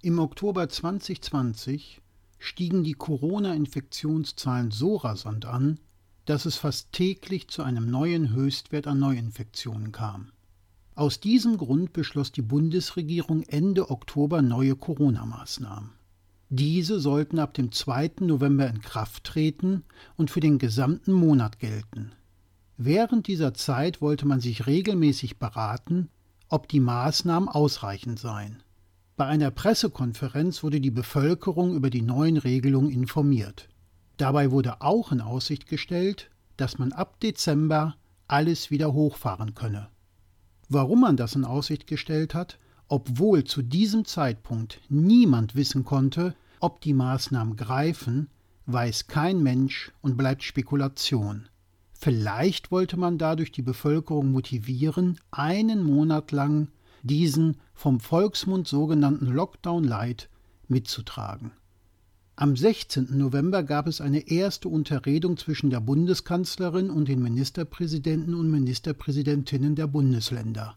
Im Oktober 2020 stiegen die Corona-Infektionszahlen so rasant an, dass es fast täglich zu einem neuen Höchstwert an Neuinfektionen kam. Aus diesem Grund beschloss die Bundesregierung Ende Oktober neue Corona-Maßnahmen. Diese sollten ab dem 2. November in Kraft treten und für den gesamten Monat gelten. Während dieser Zeit wollte man sich regelmäßig beraten, ob die Maßnahmen ausreichend seien. Bei einer Pressekonferenz wurde die Bevölkerung über die neuen Regelungen informiert. Dabei wurde auch in Aussicht gestellt, dass man ab Dezember alles wieder hochfahren könne. Warum man das in Aussicht gestellt hat, obwohl zu diesem Zeitpunkt niemand wissen konnte, ob die Maßnahmen greifen, weiß kein Mensch und bleibt Spekulation. Vielleicht wollte man dadurch die Bevölkerung motivieren, einen Monat lang diesen vom Volksmund sogenannten Lockdown Light mitzutragen. Am 16. November gab es eine erste Unterredung zwischen der Bundeskanzlerin und den Ministerpräsidenten und Ministerpräsidentinnen der Bundesländer.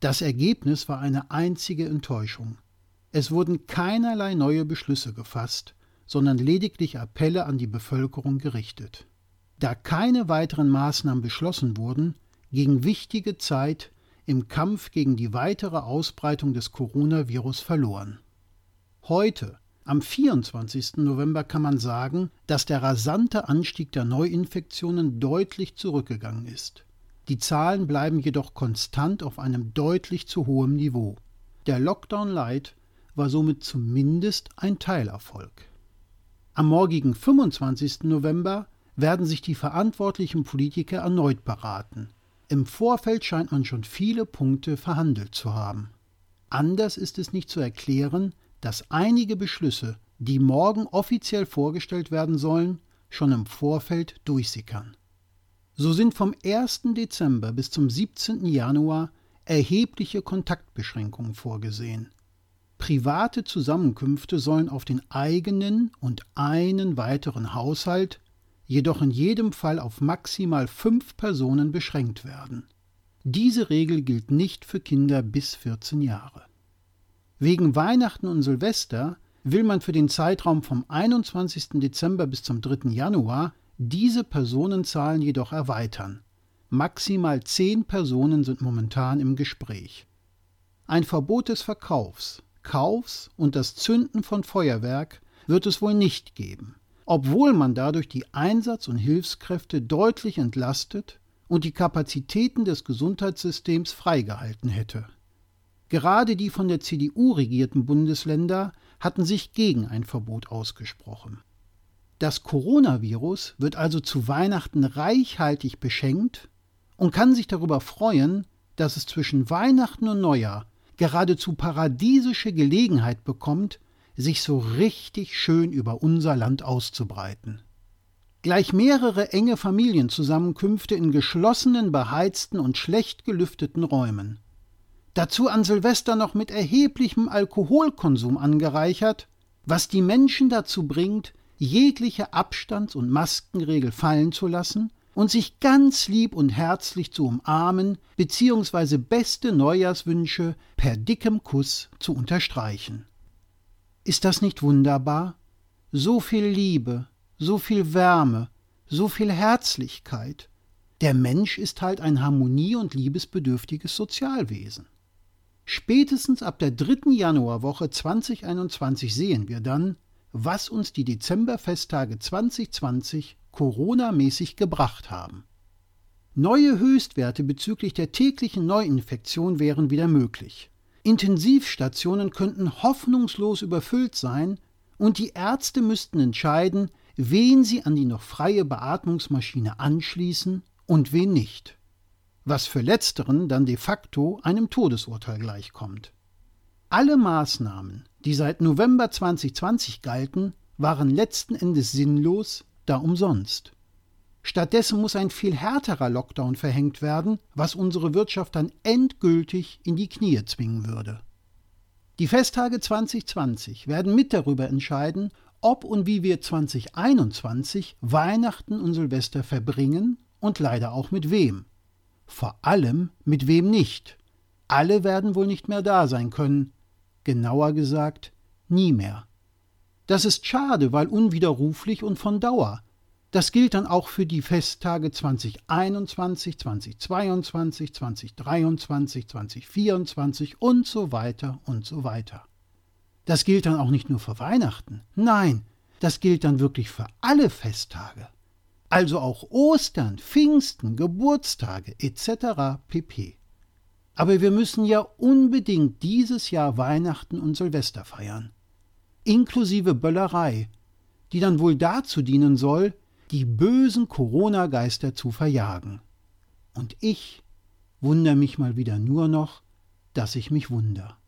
Das Ergebnis war eine einzige Enttäuschung. Es wurden keinerlei neue Beschlüsse gefasst, sondern lediglich Appelle an die Bevölkerung gerichtet. Da keine weiteren Maßnahmen beschlossen wurden, ging wichtige Zeit im Kampf gegen die weitere Ausbreitung des Coronavirus verloren. Heute, am 24. November, kann man sagen, dass der rasante Anstieg der Neuinfektionen deutlich zurückgegangen ist. Die Zahlen bleiben jedoch konstant auf einem deutlich zu hohem Niveau. Der Lockdown Light war somit zumindest ein Teilerfolg. Am morgigen 25. November werden sich die verantwortlichen Politiker erneut beraten. Im Vorfeld scheint man schon viele Punkte verhandelt zu haben. Anders ist es nicht zu erklären, dass einige Beschlüsse, die morgen offiziell vorgestellt werden sollen, schon im Vorfeld durchsickern. So sind vom 1. Dezember bis zum 17. Januar erhebliche Kontaktbeschränkungen vorgesehen. Private Zusammenkünfte sollen auf den eigenen und einen weiteren Haushalt jedoch in jedem Fall auf maximal fünf Personen beschränkt werden. Diese Regel gilt nicht für Kinder bis 14 Jahre. Wegen Weihnachten und Silvester will man für den Zeitraum vom 21. Dezember bis zum 3. Januar diese Personenzahlen jedoch erweitern. Maximal zehn Personen sind momentan im Gespräch. Ein Verbot des Verkaufs, Kaufs und das Zünden von Feuerwerk wird es wohl nicht geben obwohl man dadurch die Einsatz- und Hilfskräfte deutlich entlastet und die Kapazitäten des Gesundheitssystems freigehalten hätte. Gerade die von der CDU regierten Bundesländer hatten sich gegen ein Verbot ausgesprochen. Das Coronavirus wird also zu Weihnachten reichhaltig beschenkt und kann sich darüber freuen, dass es zwischen Weihnachten und Neujahr geradezu paradiesische Gelegenheit bekommt, sich so richtig schön über unser Land auszubreiten. Gleich mehrere enge Familienzusammenkünfte in geschlossenen, beheizten und schlecht gelüfteten Räumen. Dazu an Silvester noch mit erheblichem Alkoholkonsum angereichert, was die Menschen dazu bringt, jegliche Abstands- und Maskenregel fallen zu lassen und sich ganz lieb und herzlich zu umarmen bzw. beste Neujahrswünsche per dickem Kuss zu unterstreichen. Ist das nicht wunderbar? So viel Liebe, so viel Wärme, so viel Herzlichkeit. Der Mensch ist halt ein harmonie- und liebesbedürftiges Sozialwesen. Spätestens ab der dritten Januarwoche 2021 sehen wir dann, was uns die Dezemberfesttage 2020 Corona-mäßig gebracht haben. Neue Höchstwerte bezüglich der täglichen Neuinfektion wären wieder möglich. Intensivstationen könnten hoffnungslos überfüllt sein und die Ärzte müssten entscheiden, wen sie an die noch freie Beatmungsmaschine anschließen und wen nicht. Was für letzteren dann de facto einem Todesurteil gleichkommt. Alle Maßnahmen, die seit November 2020 galten, waren letzten Endes sinnlos, da umsonst. Stattdessen muss ein viel härterer Lockdown verhängt werden, was unsere Wirtschaft dann endgültig in die Knie zwingen würde. Die Festtage 2020 werden mit darüber entscheiden, ob und wie wir 2021 Weihnachten und Silvester verbringen und leider auch mit wem. Vor allem mit wem nicht. Alle werden wohl nicht mehr da sein können. Genauer gesagt, nie mehr. Das ist schade, weil unwiderruflich und von Dauer. Das gilt dann auch für die Festtage 2021, 2022, 2023, 2024 und so weiter und so weiter. Das gilt dann auch nicht nur für Weihnachten, nein, das gilt dann wirklich für alle Festtage. Also auch Ostern, Pfingsten, Geburtstage etc. pp. Aber wir müssen ja unbedingt dieses Jahr Weihnachten und Silvester feiern. Inklusive Böllerei, die dann wohl dazu dienen soll, die bösen Corona-Geister zu verjagen. Und ich wundere mich mal wieder nur noch, dass ich mich wunder.